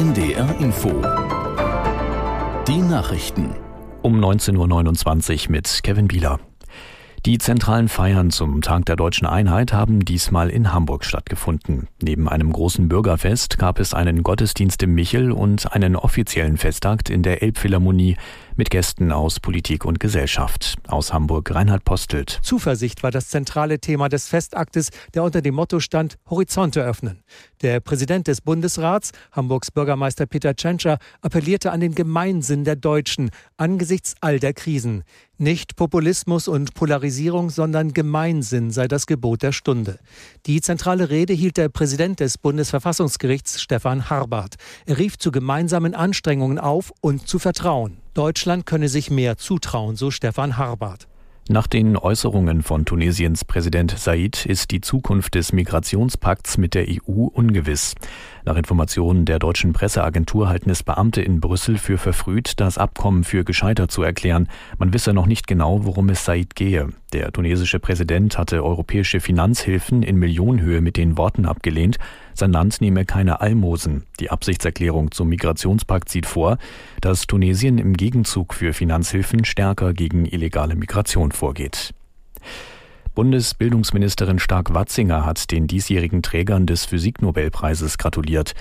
NDR Info. Die Nachrichten. Um 19.29 Uhr mit Kevin Bieler. Die zentralen Feiern zum Tag der deutschen Einheit haben diesmal in Hamburg stattgefunden. Neben einem großen Bürgerfest gab es einen Gottesdienst im Michel und einen offiziellen Festakt in der Elbphilharmonie mit Gästen aus Politik und Gesellschaft. Aus Hamburg Reinhard Postelt. Zuversicht war das zentrale Thema des Festaktes, der unter dem Motto stand Horizonte öffnen. Der Präsident des Bundesrats, Hamburgs Bürgermeister Peter Tschentscher, appellierte an den Gemeinsinn der Deutschen angesichts all der Krisen. Nicht Populismus und Polarisierung, sondern Gemeinsinn sei das Gebot der Stunde. Die zentrale Rede hielt der Präsident des Bundesverfassungsgerichts Stefan Harbart. Er rief zu gemeinsamen Anstrengungen auf und zu Vertrauen. Deutschland könne sich mehr zutrauen, so Stefan Harbart. Nach den Äußerungen von Tunesiens Präsident Said ist die Zukunft des Migrationspakts mit der EU ungewiss. Nach Informationen der deutschen Presseagentur halten es Beamte in Brüssel für verfrüht, das Abkommen für gescheitert zu erklären. Man wisse noch nicht genau, worum es Said gehe. Der tunesische Präsident hatte europäische Finanzhilfen in Millionenhöhe mit den Worten abgelehnt, sein Land nehme keine Almosen. Die Absichtserklärung zum Migrationspakt sieht vor, dass Tunesien im Gegenzug für Finanzhilfen stärker gegen illegale Migration vorgeht. Bundesbildungsministerin Stark-Watzinger hat den diesjährigen Trägern des Physiknobelpreises gratuliert.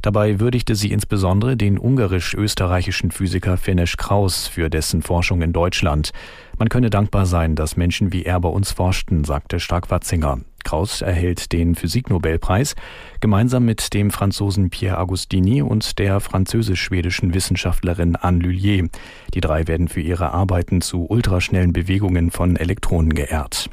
Dabei würdigte sie insbesondere den ungarisch-österreichischen Physiker Fenesh Kraus für dessen Forschung in Deutschland. Man könne dankbar sein, dass Menschen wie er bei uns forschten, sagte Stark-Watzinger. Kraus erhält den Physiknobelpreis gemeinsam mit dem Franzosen Pierre Agostini und der französisch-schwedischen Wissenschaftlerin Anne Lullier. Die drei werden für ihre Arbeiten zu ultraschnellen Bewegungen von Elektronen geehrt.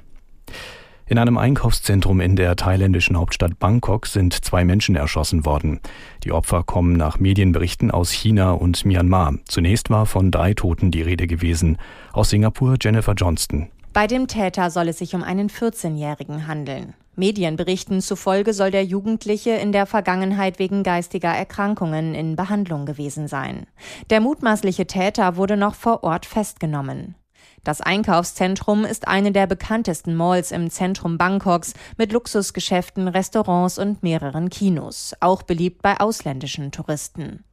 In einem Einkaufszentrum in der thailändischen Hauptstadt Bangkok sind zwei Menschen erschossen worden. Die Opfer kommen nach Medienberichten aus China und Myanmar. Zunächst war von drei Toten die Rede gewesen. Aus Singapur Jennifer Johnston. Bei dem Täter soll es sich um einen 14-Jährigen handeln. Medienberichten zufolge soll der Jugendliche in der Vergangenheit wegen geistiger Erkrankungen in Behandlung gewesen sein. Der mutmaßliche Täter wurde noch vor Ort festgenommen. Das Einkaufszentrum ist eine der bekanntesten Malls im Zentrum Bangkoks mit Luxusgeschäften, Restaurants und mehreren Kinos, auch beliebt bei ausländischen Touristen.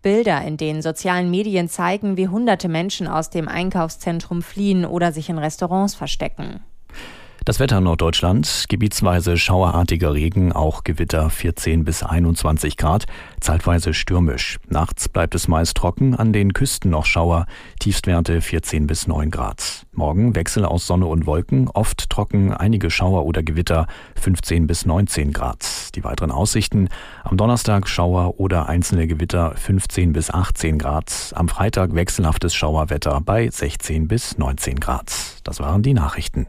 Bilder in den sozialen Medien zeigen, wie hunderte Menschen aus dem Einkaufszentrum fliehen oder sich in Restaurants verstecken. Das Wetter Norddeutschland, gebietsweise schauerartiger Regen, auch Gewitter 14 bis 21 Grad, zeitweise stürmisch. Nachts bleibt es meist trocken, an den Küsten noch Schauer, Tiefstwerte 14 bis 9 Grad. Morgen Wechsel aus Sonne und Wolken, oft trocken, einige Schauer oder Gewitter 15 bis 19 Grad. Die weiteren Aussichten, am Donnerstag Schauer oder einzelne Gewitter 15 bis 18 Grad, am Freitag wechselhaftes Schauerwetter bei 16 bis 19 Grad. Das waren die Nachrichten.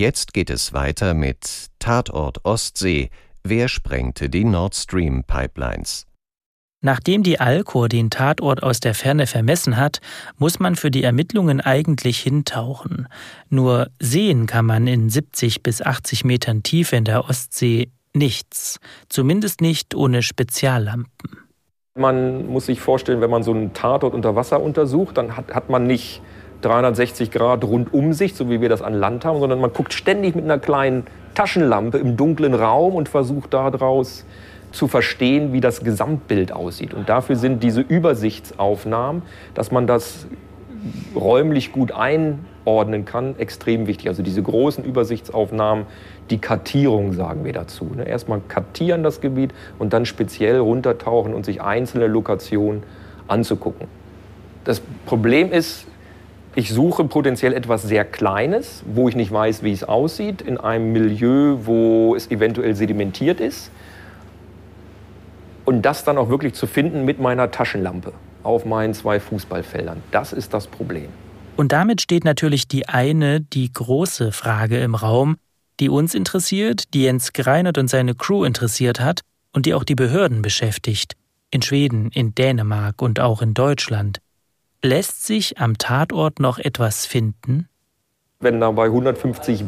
Jetzt geht es weiter mit Tatort Ostsee. Wer sprengte die Nord Stream Pipelines? Nachdem die Alcor den Tatort aus der Ferne vermessen hat, muss man für die Ermittlungen eigentlich hintauchen. Nur sehen kann man in 70 bis 80 Metern Tiefe in der Ostsee nichts. Zumindest nicht ohne Speziallampen. Man muss sich vorstellen, wenn man so einen Tatort unter Wasser untersucht, dann hat, hat man nicht 360 Grad Rundumsicht, so wie wir das an Land haben, sondern man guckt ständig mit einer kleinen Taschenlampe im dunklen Raum und versucht daraus zu verstehen, wie das Gesamtbild aussieht. Und dafür sind diese Übersichtsaufnahmen, dass man das räumlich gut einordnen kann, extrem wichtig. Also diese großen Übersichtsaufnahmen, die Kartierung sagen wir dazu. Ne? Erstmal kartieren das Gebiet und dann speziell runtertauchen und sich einzelne Lokationen anzugucken. Das Problem ist, ich suche potenziell etwas sehr Kleines, wo ich nicht weiß, wie es aussieht, in einem Milieu, wo es eventuell sedimentiert ist. Und das dann auch wirklich zu finden mit meiner Taschenlampe auf meinen zwei Fußballfeldern. Das ist das Problem. Und damit steht natürlich die eine, die große Frage im Raum, die uns interessiert, die Jens Greinert und seine Crew interessiert hat und die auch die Behörden beschäftigt. In Schweden, in Dänemark und auch in Deutschland. Lässt sich am Tatort noch etwas finden? Wenn da bei 150